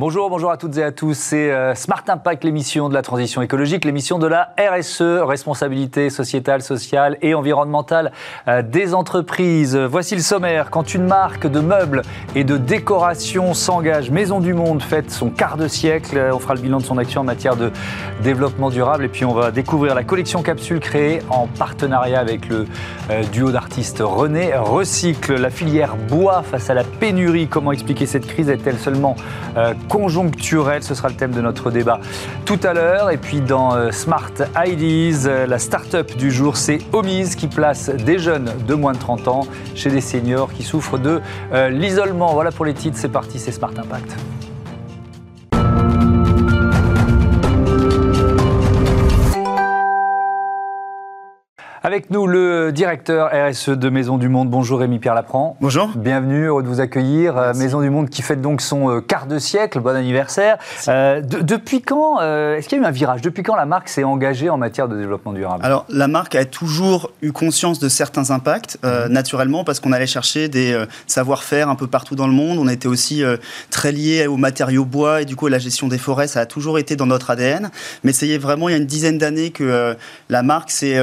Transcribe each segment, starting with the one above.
Bonjour, bonjour à toutes et à tous. C'est euh, Smart Impact, l'émission de la transition écologique, l'émission de la RSE, responsabilité sociétale, sociale et environnementale euh, des entreprises. Voici le sommaire. Quand une marque de meubles et de décoration s'engage, Maison du Monde fête son quart de siècle. Euh, on fera le bilan de son action en matière de développement durable et puis on va découvrir la collection capsule créée en partenariat avec le duo d'artistes René Recycle. La filière bois face à la pénurie. Comment expliquer cette crise? Est-elle seulement conjoncturelle. Ce sera le thème de notre débat tout à l'heure. Et puis dans euh, Smart Ideas, euh, la start-up du jour, c'est Omise qui place des jeunes de moins de 30 ans chez des seniors qui souffrent de euh, l'isolement. Voilà pour les titres, c'est parti, c'est Smart Impact. Avec nous, le directeur RSE de Maison du Monde. Bonjour Rémi Pierre Lapran. Bonjour. Bienvenue, heureux de vous accueillir. Euh, Maison du Monde qui fête donc son euh, quart de siècle. Bon anniversaire. Euh, depuis quand, est-ce qu'il y a eu un virage? Depuis quand la marque s'est engagée en matière de développement durable? Alors, la marque a toujours eu conscience de certains impacts, mhm. naturellement, parce qu'on allait chercher des savoir-faire un peu partout dans le monde. On était aussi très lié aux matériaux bois et du coup, à la gestion des forêts, ça a toujours été dans notre ADN. Mais c'est vraiment il y a une dizaine d'années que la marque s'est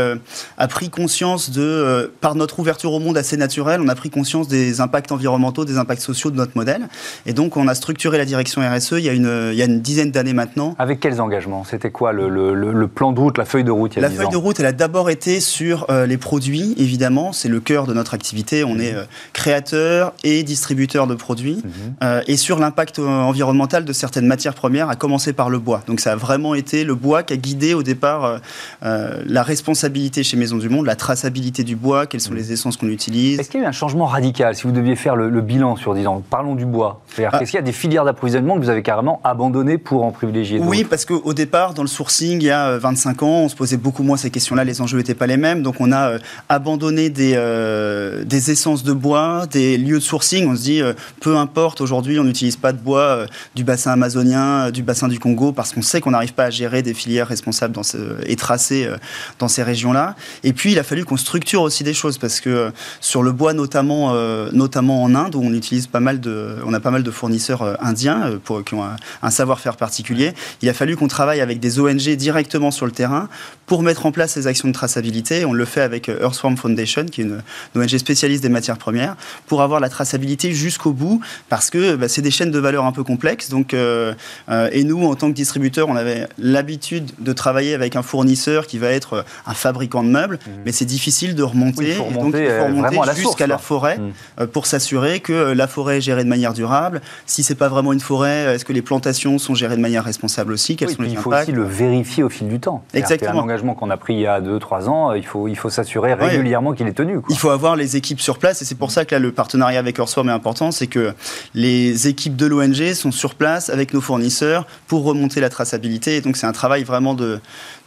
pris conscience de, euh, par notre ouverture au monde assez naturelle, on a pris conscience des impacts environnementaux, des impacts sociaux de notre modèle. Et donc, on a structuré la direction RSE il y a une, il y a une dizaine d'années maintenant. Avec quels engagements? C'était quoi le, le, plan de route, la feuille de route il y a La feuille de route, elle a d'abord été sur euh, les produits, évidemment. C'est le cœur de notre activité. On est euh, créateur et distributeur de produits. Mhm. et sur l'impact environnemental de certaines matières premières, à commencer par le bois. Donc, ça a vraiment été le bois qui a guidé au départ la responsabilité chez Maison du du monde, la traçabilité du bois, quelles sont les essences qu'on utilise. Est-ce qu'il y a eu un changement radical si vous deviez faire le, bilan sur 10 ans? Parlons du bois. Ah. Est-ce qu'il y a des filières d'approvisionnement que vous avez carrément abandonnées pour en privilégier Oui, parce qu'au départ, dans le sourcing, il y a 25 euh, ans, on se posait beaucoup moins ces questions-là, les enjeux n'étaient pas les mêmes. Donc on a euh, abandonné des, euh, des essences de bois, des lieux de sourcing. On se dit, peu importe, aujourd'hui, on n'utilise pas de bois du bassin amazonien, du bassin du Congo, parce qu'on sait qu'on n'arrive pas à gérer des filières responsables dans ce, et tracées dans ces régions-là. Et puis, il a fallu qu'on structure aussi des choses parce que euh, sur le bois, notamment, euh, notamment en Inde, où on utilise pas mal de, on a pas mal de fournisseurs euh, indiens qui ont un, savoir-faire particulier, il a fallu qu'on travaille avec des ONG directement sur le terrain pour mettre en place ces actions de traçabilité. On le fait avec Earthworm Foundation, qui est une, ONG spécialiste des matières premières, pour avoir la traçabilité jusqu'au bout, parce que bah, c'est des chaînes de valeur un peu complexes. Donc, et nous, en tant que distributeur, on avait l'habitude de travailler avec un fournisseur qui va être un fabricant de meubles, mmh mais c'est difficile de remonter. donc il faut remonter jusqu'à la forêt mm. euh, pour s'assurer que la forêt est gérée de manière durable. Si c'est pas vraiment une forêt, est-ce que les plantations sont gérées de manière responsable aussi? Quels sont les Il faut aussi le vérifier au fil du temps. Exactement. C'est un engagement qu'on a pris il y a 2-3 ans. Il faut, il faut s'assurer régulièrement qu'il est tenu. Il faut avoir les équipes sur place et c'est pour ça que là, le partenariat avec Earthworm est important. C'est que les équipes de l'ONG sont sur place avec nos fournisseurs pour remonter la traçabilité. Et donc c'est un travail vraiment de,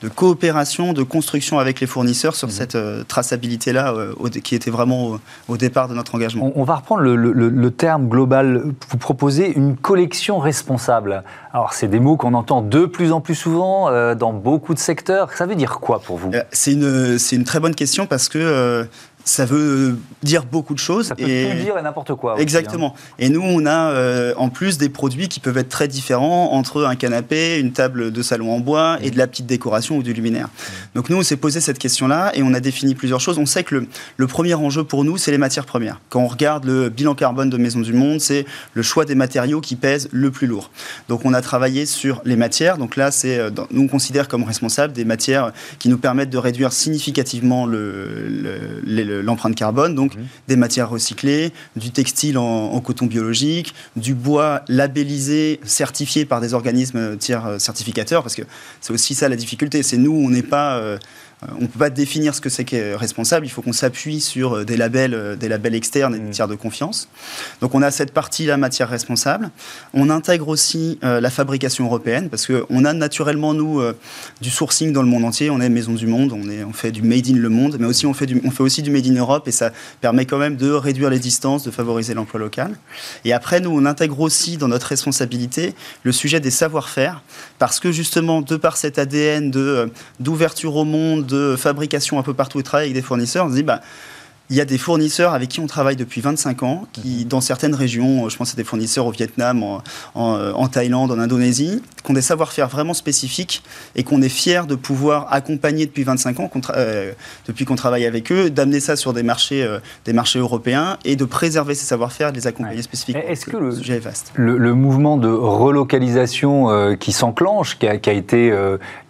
de coopération, de construction avec les fournisseurs sur mhm. cette euh, traçabilité-là euh, qui était vraiment au, départ de notre engagement. On, va reprendre le, terme global. Vous proposez une collection responsable. Alors, c'est des mots qu'on entend de plus en plus souvent euh, dans beaucoup de secteurs. Ça veut dire quoi pour vous? C'est une, une, très bonne question parce que ça veut dire beaucoup de choses. Ça peut et... tout dire et n'importe quoi. Hein. Exactement. Et nous, on a euh, en plus des produits qui peuvent être très différents entre un canapé, une table de salon en bois et de la petite décoration ou du luminaire. Mmh. Donc nous, on s'est posé cette question-là et on a défini plusieurs choses. On sait que le, premier enjeu pour nous, c'est les matières premières. Quand on regarde le bilan carbone de Maison du Monde, c'est le choix des matériaux qui pèsent le plus lourd. Donc on a travaillé sur les matières. Donc là, c'est euh, nous on considère comme responsables des matières qui nous permettent de réduire significativement le, le l'empreinte carbone, donc des matières recyclées, du textile en, coton biologique, du bois labellisé, certifié par des organismes tiers euh, certificateurs, parce que c'est aussi ça la difficulté. C'est nous, on n'est pas euh, on ne peut pas définir ce que c'est qu'est responsable, il faut qu'on s'appuie sur euh, des labels, euh, des labels externes et des mm. tiers de confiance. Donc on a cette partie-là, matière responsable. On intègre aussi la fabrication européenne, parce qu'on a naturellement, nous, du sourcing dans le monde entier. On est Maison du Monde, on, est, on fait du Made in le monde, mais aussi on fait, du, on fait aussi du Made in Europe, et ça permet quand même de réduire les distances, de favoriser l'emploi local. Et après, nous, on intègre aussi dans notre responsabilité le sujet des savoir-faire, parce que justement, de par cet ADN d'ouverture au monde, de fabrication un peu partout et travailler avec des fournisseurs, on se dit, bah, il y a des fournisseurs avec qui on travaille depuis 25 ans, qui, mhm. dans certaines régions, je pense à des fournisseurs au Vietnam, en, en Thaïlande, en Indonésie, qui ont des savoir-faire vraiment spécifiques et qu'on est fier de pouvoir accompagner depuis 25 ans, euh, depuis qu'on travaille avec eux, d'amener ça sur des marchés, euh, des marchés européens et de préserver ces savoir-faire, de les accompagner spécifiquement. Est-ce que le, le, le, mouvement de relocalisation euh, qui s'enclenche, qui, qui a, été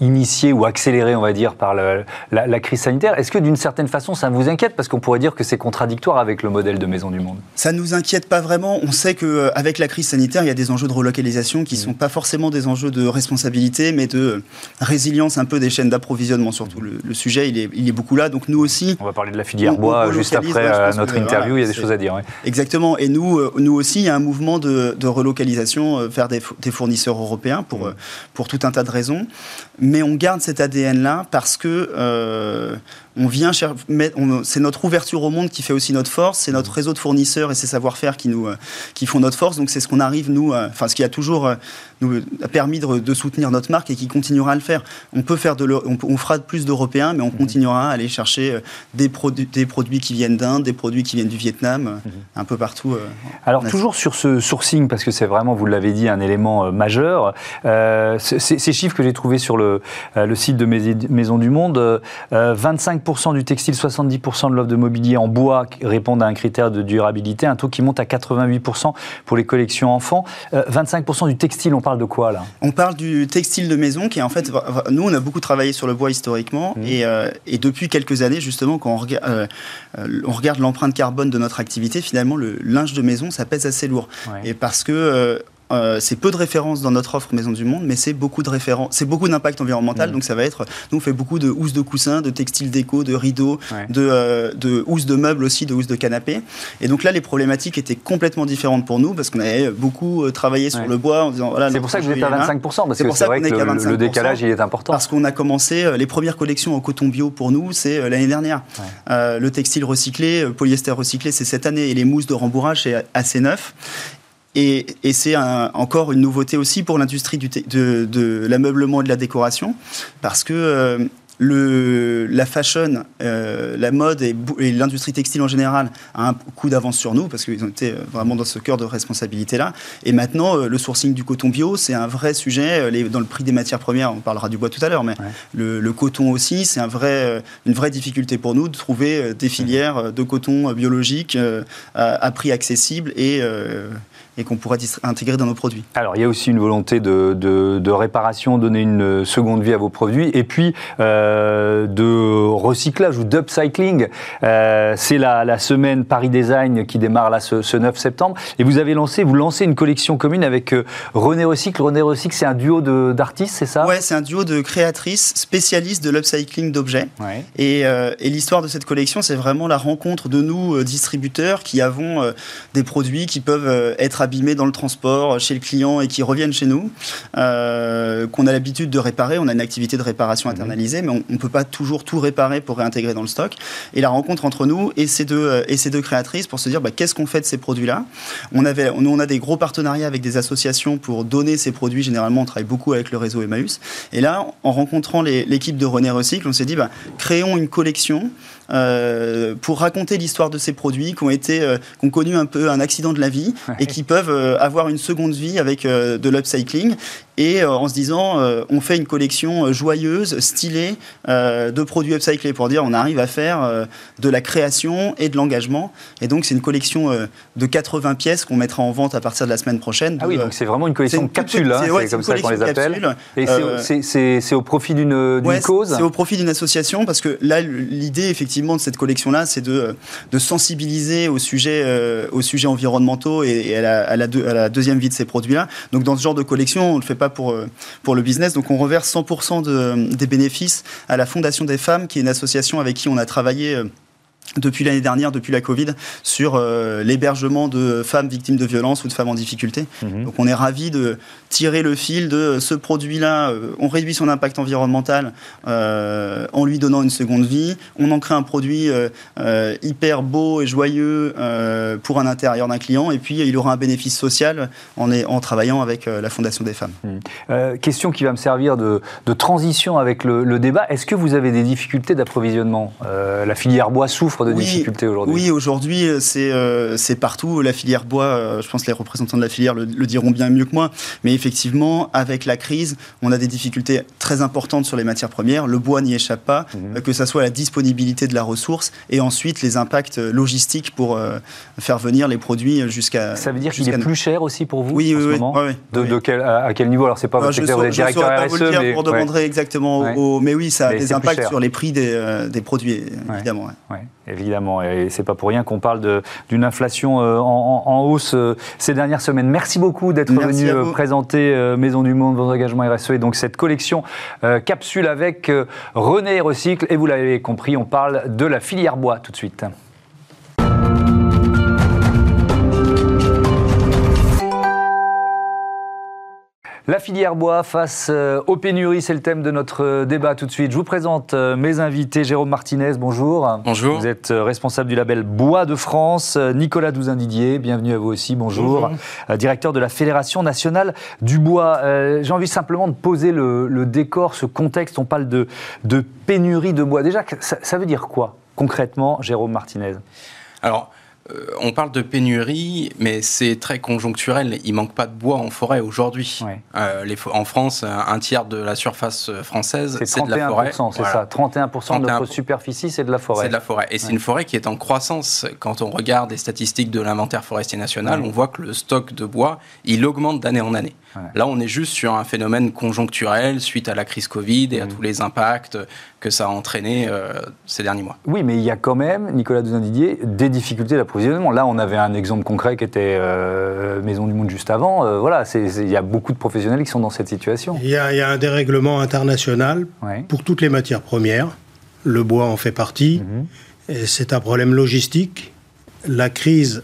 initié ou accéléré, on va dire, par la, la, crise sanitaire, est-ce que d'une certaine façon ça vous inquiète? Parce qu'on pourrait dire que c'est contradictoire avec le modèle de Maison du Monde. Ça ne nous inquiète pas vraiment. On sait qu'avec la crise sanitaire, il y a des enjeux de relocalisation qui ne mmh. sont pas forcément des enjeux de responsabilité, mais de résilience un peu des chaînes d'approvisionnement surtout. Le, sujet, il est, il est, beaucoup là. Donc nous aussi... On va parler de la filière bois juste après euh, notre interview, il y a des choses à dire. Exactement. Et nous, euh, nous aussi, il y a un mouvement de, relocalisation euh, vers des, des, fournisseurs européens pour, mm. pour tout un tas de raisons. Mais on garde cet ADN-là parce que on vient c'est notre ouverture au monde qui fait aussi notre force, c'est notre réseau de fournisseurs et ses savoir-faire qui nous qui font notre force. Donc c'est ce qu'on arrive nous, enfin ce qui a toujours nous a permis de, soutenir notre marque et qui continuera à le faire. On peut faire de, on, fera plus d'Européens, mais on mhm. continuera à aller chercher euh, des, produits, des produits qui viennent d'Inde, des produits qui viennent du Vietnam, mhm. un peu partout. Euh, Alors toujours sur ce sourcing, parce que c'est vraiment, vous l'avez dit, un élément euh, majeur. ces chiffres que j'ai trouvés sur le, le, site de Maison du Monde, 25% du textile, 70% de l'offre de mobilier en bois répondent à un critère de durabilité, un taux qui monte à 88% pour les collections enfants. 25% du textile, on parle de quoi là? On parle du textile de maison qui est en fait, nous on a beaucoup travaillé sur le bois historiquement mmh. euh, et, depuis quelques années justement quand on, euh, euh, on regarde l'empreinte carbone de notre activité, finalement le linge de maison ça pèse assez lourd. Et parce que euh, c'est peu de références dans notre offre Maison du Monde, mais c'est beaucoup de références, c'est beaucoup d'impact environnemental. Mm. Donc ça va être, nous on fait beaucoup de housses de coussins, de textiles déco, de rideaux, de, euh, de housses de meubles aussi, de housses de canapés. Et donc là, les problématiques étaient complètement différentes pour nous parce qu'on avait beaucoup euh, travaillé sur le bois en disant voilà. C'est pour ça que vous êtes à 25 parce que c'est vrai que le, décalage il est important. Parce qu'on a commencé les premières collections en coton bio pour nous, c'est l'année dernière. le textile recyclé, polyester recyclé, c'est cette année et les mousses de rembourrage c'est assez neuf. Et, c'est encore une nouveauté aussi pour l'industrie de, de l'ameublement et de la décoration, parce que euh, le, la fashion, euh, la mode et, l'industrie textile en général a un coup d'avance sur nous parce qu'ils ont été euh, vraiment dans ce cœur de responsabilité-là. Et maintenant, le sourcing du coton bio, c'est un vrai sujet. dans le prix des matières premières, on parlera du bois tout à l'heure, mais le, coton aussi, c'est un vrai, une vraie difficulté pour nous de trouver des filières de coton biologique à, à, prix accessible et et qu'on pourra intégrer dans nos produits. Alors, il y a aussi une volonté de, de, réparation, donner une seconde vie à vos produits, et puis euh, de recyclage ou d'upcycling. Euh, c'est la, la, semaine Paris Design qui démarre là ce, 9 septembre, et vous avez lancé, vous lancez une collection commune avec euh, René Recycle. René Recycle, c'est un duo d'artistes, c'est ça? Ouais, c'est un duo de créatrices spécialistes de l'upcycling d'objets. Et, et l'histoire de cette collection, c'est vraiment la rencontre de nous, distributeurs, qui avons des produits qui peuvent être abîmés dans le transport chez le client et qui reviennent chez nous, euh, qu'on a l'habitude de réparer. On a une activité de réparation mhm. internalisée, mais on ne peut pas toujours tout réparer pour réintégrer dans le stock. Et la rencontre entre nous et ces deux, euh, et ces deux créatrices pour se dire bah, qu'est-ce qu'on fait de ces produits-là? On, avait, nous, on a des gros partenariats avec des associations pour donner ces produits. Généralement, on travaille beaucoup avec le réseau Emmaüs. Et là, en rencontrant l'équipe de René Recycle, on s'est dit bah, créons une collection euh, pour raconter l'histoire de ces produits qui ont été, euh, qui ont connu un peu un accident de la vie et qui peuvent euh, avoir une seconde vie avec de l'upcycling et en se disant on fait une collection joyeuse, stylée de produits upcyclés pour dire on arrive à faire de la création et de l'engagement. Et donc c'est une collection de 80 pièces qu'on mettra en vente à partir de la semaine prochaine. ah oui, donc c'est vraiment une collection de capsules, hein, c'est comme ça qu'on les appelle. Et c'est au profit d'une cause C'est au profit d'une association parce que là l'idée effectivement de cette collection-là, c'est de, de, sensibiliser au sujet, euh, aux sujets environnementaux et, à, la, deuxième vie de ces produits-là. Donc dans ce genre de collection, on ne le fait pas pour, euh, pour le business. Donc on reverse 100% de, des bénéfices à la Fondation des femmes, qui est une association avec qui on a travaillé euh, depuis l'année dernière, depuis la Covid, sur euh, l'hébergement de femmes victimes de violences ou de femmes en difficulté. Mhm. Donc on est ravi de tirer le fil de ce produit-là. Euh, on réduit son impact environnemental euh, en lui donnant une seconde vie. On en crée un produit hyper beau et joyeux pour un intérieur d'un client. Et puis il aura un bénéfice social en, en travaillant avec la Fondation des femmes. Mhm. question qui va me servir de, transition avec le, le débat. Est-ce que vous avez des difficultés d'approvisionnement? La filière bois souffre souffre de difficultés aujourd'hui. Oui, aujourd'hui, c'est partout. La filière bois, je pense que les représentants de la filière le, diront bien mieux que moi, mais effectivement, avec la crise, on a des difficultés très importantes sur les matières premières. Le bois n'y échappe pas, mhm. que ce soit la disponibilité de la ressource et ensuite les impacts logistiques pour faire venir les produits jusqu'à. Ça veut dire qu'il est plus cher aussi pour vous oui, en oui, ce moment de, quel, à, quel niveau? Alors, c'est pas votre secteur, vous êtes directeur RSE, vous mais... Vous demanderez exactement au... Mais oui, ça a des impacts sur les prix des, euh, des produits, évidemment. Évidemment. Et c'est pas pour rien qu'on parle d'une inflation euh, en, en, hausse euh, ces dernières semaines. Merci beaucoup d'être venu présenter Maison du Monde, vos engagements RSE et donc cette collection capsule avec René Recycle. Et vous l'avez compris, on parle de la filière bois tout de suite. La filière bois face euh, aux pénuries, c'est le thème de notre euh, débat tout de suite. Je vous présente euh, mes invités. Jérôme Martinez, bonjour. Bonjour. Vous êtes responsable du label Bois de France. Nicolas Douzin-Didier, bienvenue à vous aussi, bonjour. Directeur de la Fédération nationale du bois. J'ai envie simplement de poser le, décor, ce contexte. On parle de, de pénurie de bois. Déjà, ça, ça veut dire quoi concrètement, Jérôme Martinez? Alors, on parle de pénurie, mais c'est très conjoncturel. Il manque pas de bois en forêt aujourd'hui. Euh, en France, un tiers de la surface française, c'est de la forêt. C'est ça, 31%, de notre superficie, c'est de la forêt. C'est de la forêt. Et c'est une forêt qui est en croissance. Quand on regarde les statistiques de l'inventaire forestier national, on voit que le stock de bois, il augmente d'année en année. Là, on est juste sur un phénomène conjoncturel suite à la crise Covid et à mmh. tous les impacts que ça a entraîné euh, ces derniers mois. Oui, mais il y a quand même, Nicolas Douzin-Didier, des difficultés d'approvisionnement. Là, on avait un exemple concret qui était euh, Maison du Monde juste avant. Euh, voilà, il y a beaucoup de professionnels qui sont dans cette situation. Il y a, un dérèglement international pour toutes les matières premières. Le bois en fait partie. Mhm. C'est un problème logistique. La crise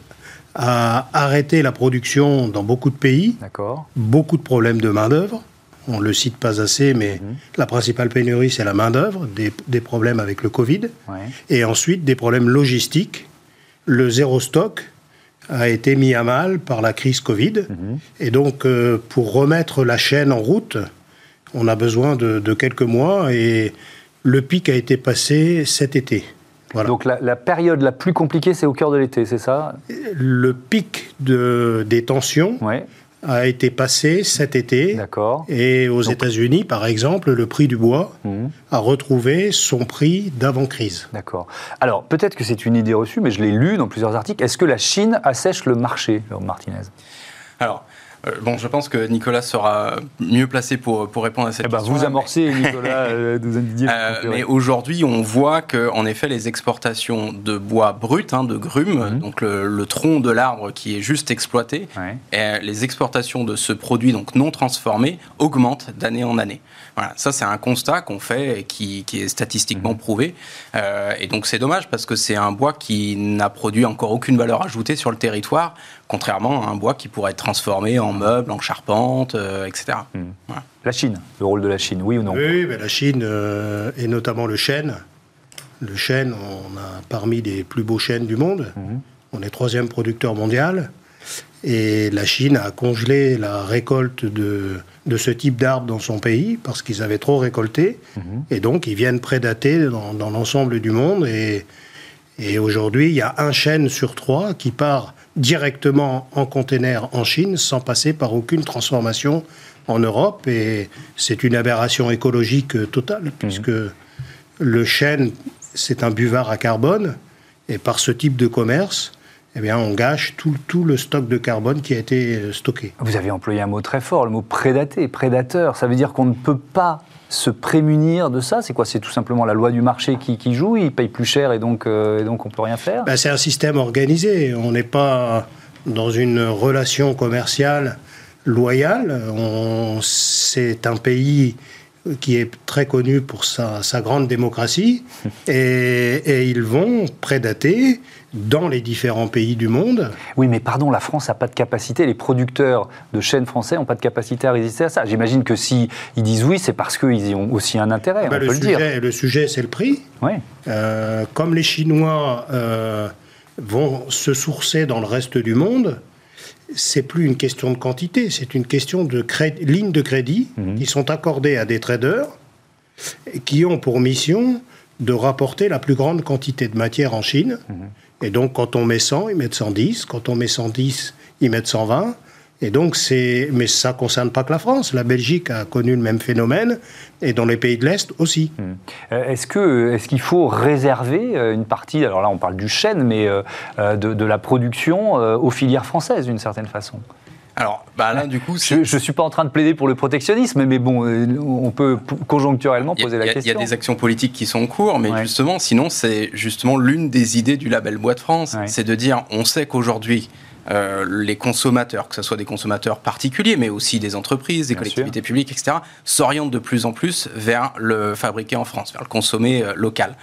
a arrêté la production dans beaucoup de pays. D'accord. Beaucoup de problèmes de main-d'œuvre. On ne le cite pas assez, mais mhm. la principale pénurie, c'est la main-d'œuvre, des, problèmes avec le Covid. Et ensuite, des problèmes logistiques. Le zéro stock a été mis à mal par la crise Covid. Mhm. Et donc, euh, pour remettre la chaîne en route, on a besoin de, quelques mois. Et le pic a été passé cet été. Donc la, période la plus compliquée, c'est au cœur de l'été, c'est ça? Le pic de, des tensions a été passé cet été. D'accord. Et aux États-Unis, par exemple, le prix du bois mhm. a retrouvé son prix d'avant-crise. D'accord. Alors peut-être que c'est une idée reçue, mais je l'ai lu dans plusieurs articles. Est-ce que la Chine assèche le marché, Martinez? Alors, bon, je pense que Nicolas sera mieux placé pour, pour répondre à cette eh ben, question. Vous amorcez, Nicolas euh, euh, Mais aujourd'hui, on voit que, en effet, les exportations de bois brut, hein, de grumes, mhm. donc le, tronc de l'arbre qui est juste exploité, et les exportations de ce produit donc non transformé augmentent d'année en année. Voilà, ça c'est un constat qu'on fait et qui, qui, est statistiquement mhm. prouvé. Euh, et donc c'est dommage parce que c'est un bois qui n'a produit encore aucune valeur ajoutée sur le territoire, contrairement à un bois qui pourrait être transformé en meubles, en charpente, euh, etc. Mhm. La Chine, le rôle de la Chine, oui ou non? Oui, mais la Chine, euh, et notamment le chêne. Le chêne, on a parmi les plus beaux chênes du monde. Mhm. On est troisième producteur mondial. Et la Chine a congelé la récolte de, de ce type d'arbres dans son pays parce qu'ils avaient trop récolté. Mhm. Et donc, ils viennent prédater dans, dans l'ensemble du monde. Et, et aujourd'hui, il y a un chêne sur trois qui part directement en container en Chine sans passer par aucune transformation en Europe. Et c'est une aberration écologique totale, mhm. puisque le chêne, c'est un buvard à carbone. Et par ce type de commerce, eh bien, on gâche tout, tout, le stock de carbone qui a été euh, stocké. Vous avez employé un mot très fort, le mot prédaté, prédateur. Ça veut dire qu'on ne peut pas se prémunir de ça C'est quoi? C'est tout simplement la loi du marché qui, joue, il paye plus cher et donc, euh, et donc on ne peut rien faire? Ben, C'est un système organisé. On n'est pas dans une relation commerciale loyale. C'est un pays qui est très connu pour sa, grande démocratie, et, et, ils vont prédater dans les différents pays du monde. Oui, mais pardon, la France n'a pas de capacité, les producteurs de chaînes français n'ont pas de capacité à résister à ça. J'imagine que si ils disent oui, c'est parce qu'ils y ont aussi un intérêt, ben, on le, peut sujet, le dire. Le sujet, c'est le prix. Oui. Euh, comme les Chinois euh, vont se sourcer dans le reste du monde, c'est plus une question de quantité, c'est une question de lignes de crédit mhm. qui sont accordées à des traders qui ont pour mission de rapporter la plus grande quantité de matière en Chine. Mhm. Et donc, quand on met 100, ils mettent 110. Quand on met 110, ils mettent 120. Et donc, c'est. Mais ça ne concerne pas que la France. La Belgique a connu le même phénomène, et dans les pays de l'Est aussi. Mhm. Euh, est-ce que est-ce qu'il faut réserver euh, une partie, alors là on parle du chêne, mais euh, de, de la production aux filières françaises d'une certaine façon? Alors, bah là, du coup, je ne suis pas en train de plaider pour le protectionnisme, mais bon, on peut conjoncturellement poser la question. Il y a des actions politiques qui sont en cours, mais justement, sinon, c'est justement l'une des idées du label Bois de France, c'est de dire, on sait qu'aujourd'hui, euh, les consommateurs, que ce soit des consommateurs particuliers, mais aussi des entreprises, des collectivités publiques, etc., s'orientent de plus en plus vers le fabriqué en France, vers le consommé euh, local.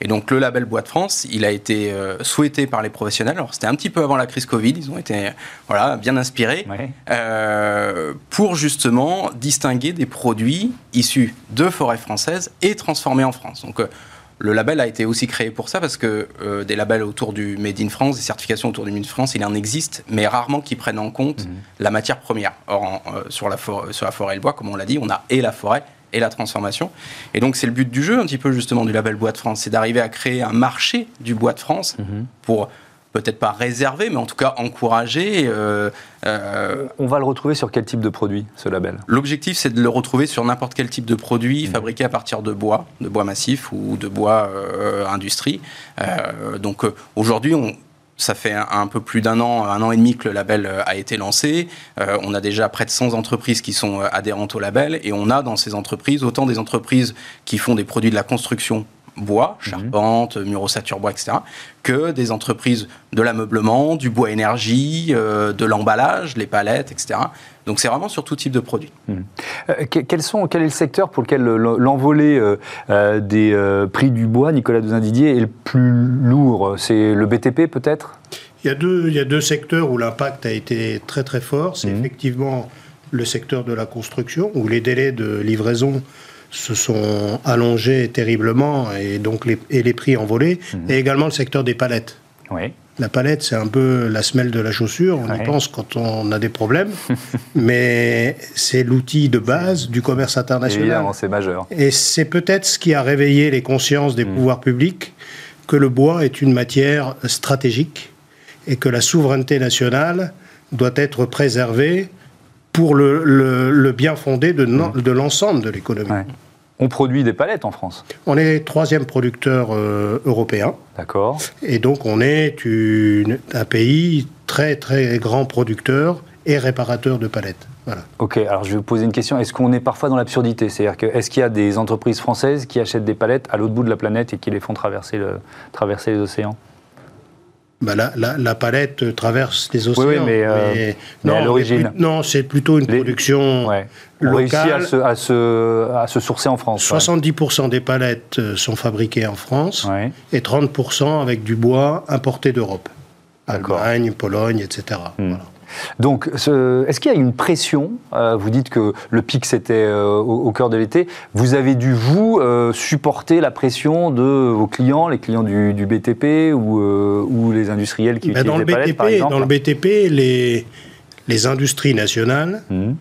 Et donc le label Bois de France, il a été euh, souhaité par les professionnels. Alors c'était un petit peu avant la crise Covid, ils ont été voilà bien inspirés pour justement distinguer des produits issus de forêts françaises et transformés en France. Donc le label a été aussi créé pour ça parce que euh, des labels autour du Made in France, des certifications autour du Made in France, il en existe, mais rarement qui prennent en compte mhm. la matière première. Or, euh, sur, la forêt, sur la forêt et le bois, comme on l'a dit, on a et la forêt et la transformation. Et donc, c'est le but du jeu, un petit peu justement, du label Bois de France, c'est d'arriver à créer un marché du bois de France mhm. pour peut-être pas réservé, mais en tout cas encouragé. Euh, euh, On va le retrouver sur quel type de produit, ce label? L'objectif, c'est de le retrouver sur n'importe quel type de produit mmh. fabriqué à partir de bois, de bois massif ou de bois euh, industrie. donc aujourd'hui, on, ça fait un, peu plus d'un an, un an et demi que le label a été lancé. on a déjà près de 100 entreprises qui sont adhérentes au label et on a dans ces entreprises autant des entreprises qui font des produits de la construction bois, mhm. charpente, mur ossature bois, etc., que des entreprises de l'ameublement, du bois énergie, euh, de l'emballage, les palettes, etc. Donc c'est vraiment sur tout type de produit. Mhm. Euh, sont, quel est le secteur pour lequel l'envolée euh, des prix du bois, Nicolas Dezin-Didier, est le plus lourd? C'est le BTP peut-être? Il y, a deux, il y a deux secteurs où l'impact a été très très fort. C'est mhm. effectivement le secteur de la construction, où les délais de livraison se sont allongés terriblement et donc les, et les prix envolés, mhm. et également le secteur des palettes. Oui. La palette, c'est un peu la semelle de la chaussure, on y pense quand on a des problèmes, mais c'est l'outil de base du commerce international. Évidemment, c'est majeur. Et c'est peut-être ce qui a réveillé les consciences des mhm. pouvoirs publics que le bois est une matière stratégique et que la souveraineté nationale doit être préservée pour le, bien fondé de, de l'ensemble de l'économie. On produit des palettes en France On est troisième producteur euh, européen. D'accord. Et donc on est un pays très très grand producteur et réparateur de palettes. Voilà. Ok, alors je vais vous poser une question. Est-ce qu'on est parfois dans l'absurdité? C'est-à-dire que, est-ce qu'il y a des entreprises françaises qui achètent des palettes à l'autre bout de la planète et qui les font traverser, le, traverser les océans? Bah, la, palette traverse les océans. Oui, mais, euh, non, à l'origine. Non, c'est plutôt une production ouais. locale. à se, à, se, à se, sourcer en France. 70% des palettes euh, sont fabriquées en France et 30% avec du bois importé d'Europe. Allemagne, Pologne, etc. Hmm. Voilà. Donc, est-ce qu'il y a une pression euh, Vous dites que le pic, c'était euh, au, cœur de l'été. Vous avez dû, vous, euh, supporter la pression de vos clients, les clients du, BTP ou, les industriels qui ben, utilisent dans le BTP, par exemple Dans le BTP, les, les industries nationales mmh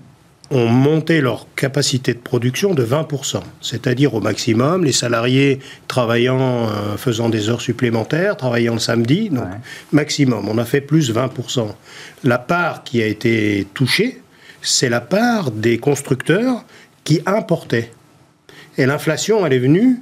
ont monté leur capacité de production de 20%, c'est-à-dire au maximum, les salariés travaillant, euh, faisant des heures supplémentaires, travaillant le samedi, donc maximum, on a fait plus 20%. La part qui a été touchée, c'est la part des constructeurs qui importaient. Et l'inflation, elle est venue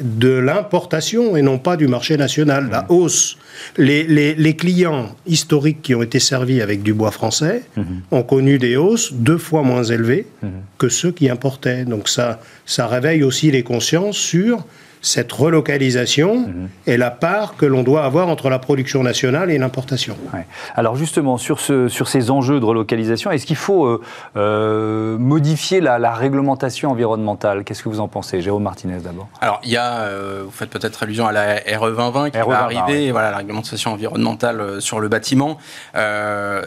de l'importation et non pas du marché national. La hausse, les, clients historiques qui ont été servis avec du bois français mhm. ont connu des hausses deux fois moins élevées mhm. que ceux qui importaient. Donc ça, ça réveille aussi les consciences sur cette relocalisation mhm. est la part que l'on doit avoir entre la production nationale et l'importation. Alors justement, sur, ce, sur ces enjeux de relocalisation, est-ce qu'il faut euh, euh, modifier la, réglementation environnementale? Qu'est-ce que vous en pensez? Jérôme Martinez d'abord. Alors il y a, euh, vous faites peut-être allusion à la RE 2020 qui e va arriver, voilà, la réglementation environnementale sur le bâtiment.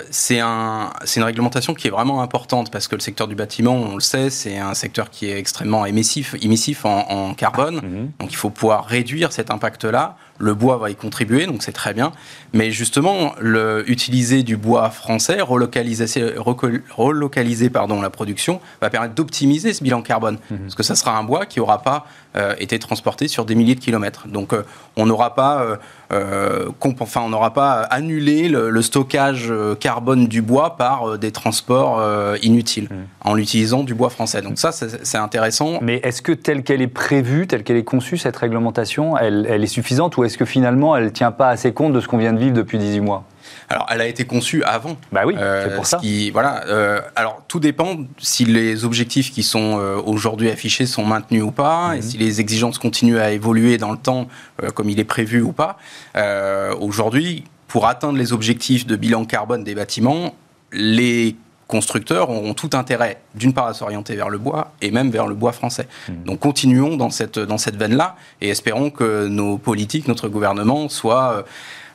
c'est un, une réglementation qui est vraiment importante parce que le secteur du bâtiment, on le sait, c'est un secteur qui est extrêmement émissif, émissif en, carbone. Mhm. Donc il faut pouvoir réduire cet impact-là. Le bois va y contribuer, donc c'est très bien. Mais justement, le, utiliser du bois français, relocaliser, relocaliser pardon, la production, va permettre d'optimiser ce bilan carbone. Mhm. Parce que ça sera un bois qui n'aura pas euh, été transporté sur des milliers de kilomètres. Donc euh, on n'aura pas, euh, enfin, on n'aura pas annulé le, stockage carbone du bois par des transports inutiles mhm. en utilisant du bois français. Donc ça, c'est intéressant. Mais est-ce que telle qu'elle est prévue, telle qu'elle est conçue, cette réglementation, elle, elle est suffisante ou est-ce que finalement elle ne tient pas assez compte de ce qu'on vient de vivre depuis 18 mois? Alors, elle a été conçue avant. Bah oui, euh, c'est pour ça. voilà. Euh, alors, tout dépend si les objectifs qui sont euh, aujourd'hui affichés sont maintenus ou pas, et mhm. si les exigences continuent à évoluer dans le temps comme il est prévu ou pas. aujourd'hui, pour atteindre les objectifs de bilan carbone des bâtiments, les constructeurs auront tout intérêt, d'une part, à s'orienter vers le bois et même vers le bois français. Mhm. Donc continuons dans cette, dans cette veine-là et espérons que nos politiques, notre gouvernement soient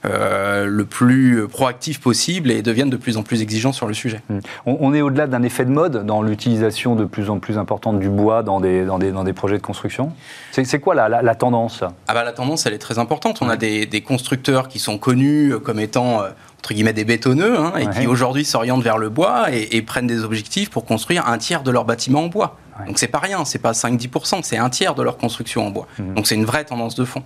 euh, le plus proactif possible et deviennent de plus en plus exigeants sur le sujet. Hmm. On, est au-delà d'un effet de mode dans l'utilisation de plus en plus importante du bois dans des, dans des, dans des projets de construction? C'est quoi la, la, tendance? Ah bah, La tendance, elle est très importante. On a des, des constructeurs qui sont connus comme étant euh, entre guillemets des bétonneux hein, et qui aujourd'hui s'orientent vers le bois et, prennent des objectifs pour construire un tiers de leur bâtiment en bois. Donc c'est pas rien, c'est pas 5-10%, c'est un tiers de leur construction en bois. Hmm. Donc c'est une vraie tendance de fond.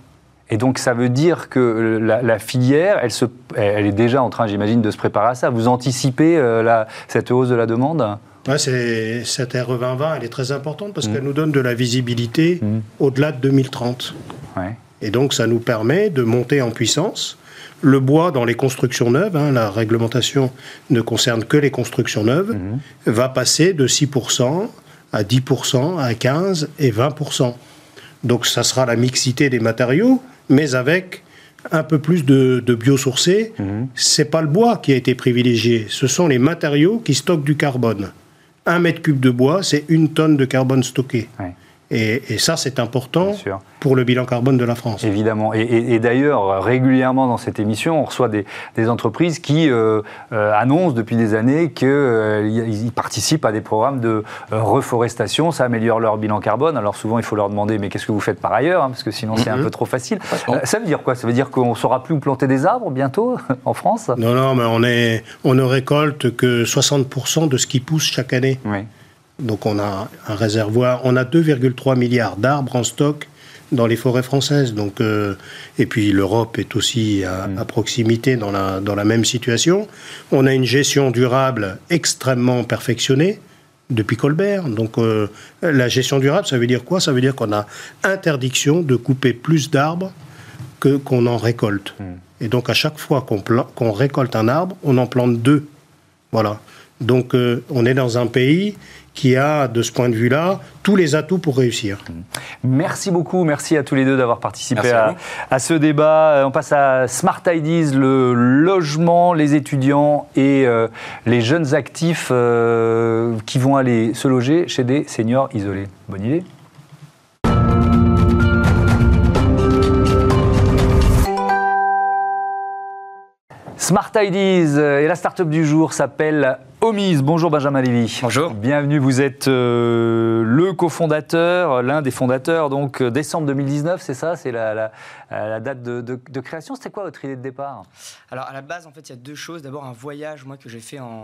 Et donc ça veut dire que la, filière, elle, se, elle est déjà en train, j'imagine, de se préparer à ça. Vous anticipez euh, la, cette hausse de la demande? Ouais, cette RE 2020, elle est très importante parce mm. qu'elle nous donne de la visibilité mm. au-delà de 2030. Ouais. Et donc, ça nous permet de monter en puissance. Le bois dans les constructions neuves, hein, la réglementation ne concerne que les constructions neuves, mm. va passer de 6% à 10%, à 15% et 20%. Donc, ça sera la mixité des matériaux mais avec un peu plus de, biosourcé. Mhm. C'est pas le bois qui a été privilégié, ce sont les matériaux qui stockent du carbone. Un mètre cube de bois, c'est une tonne de carbone stocké. Et, ça, c'est important pour le bilan carbone de la France. Évidemment. Et, d'ailleurs, régulièrement dans cette émission, on reçoit des, entreprises qui euh, euh, annoncent depuis des années qu'ils euh, participent à des programmes de reforestation. Ça améliore leur bilan carbone. Alors souvent, il faut leur demander, mais qu'est-ce que vous faites par ailleurs hein, Parce que sinon, c'est un mhm. peu trop facile. ça veut dire quoi? Ça veut dire qu'on ne saura plus où planter des arbres bientôt en France? Non, non, mais on, est, on ne récolte que 60% de ce qui pousse chaque année. Oui. Donc on a un réservoir, on a 2,3 milliards d'arbres en stock dans les forêts françaises. Donc, euh, et puis l'Europe est aussi à, mm. proximité dans la, dans la même situation. On a une gestion durable extrêmement perfectionnée depuis Colbert. Donc euh, la gestion durable, ça veut dire quoi? Ça veut dire qu'on a interdiction de couper plus d'arbres que qu'on en récolte. Mm. Et donc à chaque fois qu'on, qu'on récolte un arbre, on en plante deux. Voilà. Donc euh, on est dans un pays qui a, de ce point de vue-là, tous les atouts pour réussir. Merci beaucoup, merci à tous les deux d'avoir participé à, ce débat. Euh, on passe à Smart Ideas, le logement, les étudiants et euh, les jeunes actifs euh, qui vont aller se loger chez des seniors isolés. Bonne idée Smart Ideas et la start-up du jour s'appelle Omise. Bonjour Benjamin Lévy. Bonjour. Bienvenue, vous êtes euh, le cofondateur, l'un des fondateurs, donc euh, décembre 2019, c'est ça? C'est la, date de, création. C'était quoi votre idée de départ? Alors à la base, en fait, il y a deux choses. D'abord, un voyage, moi, que j'ai fait en,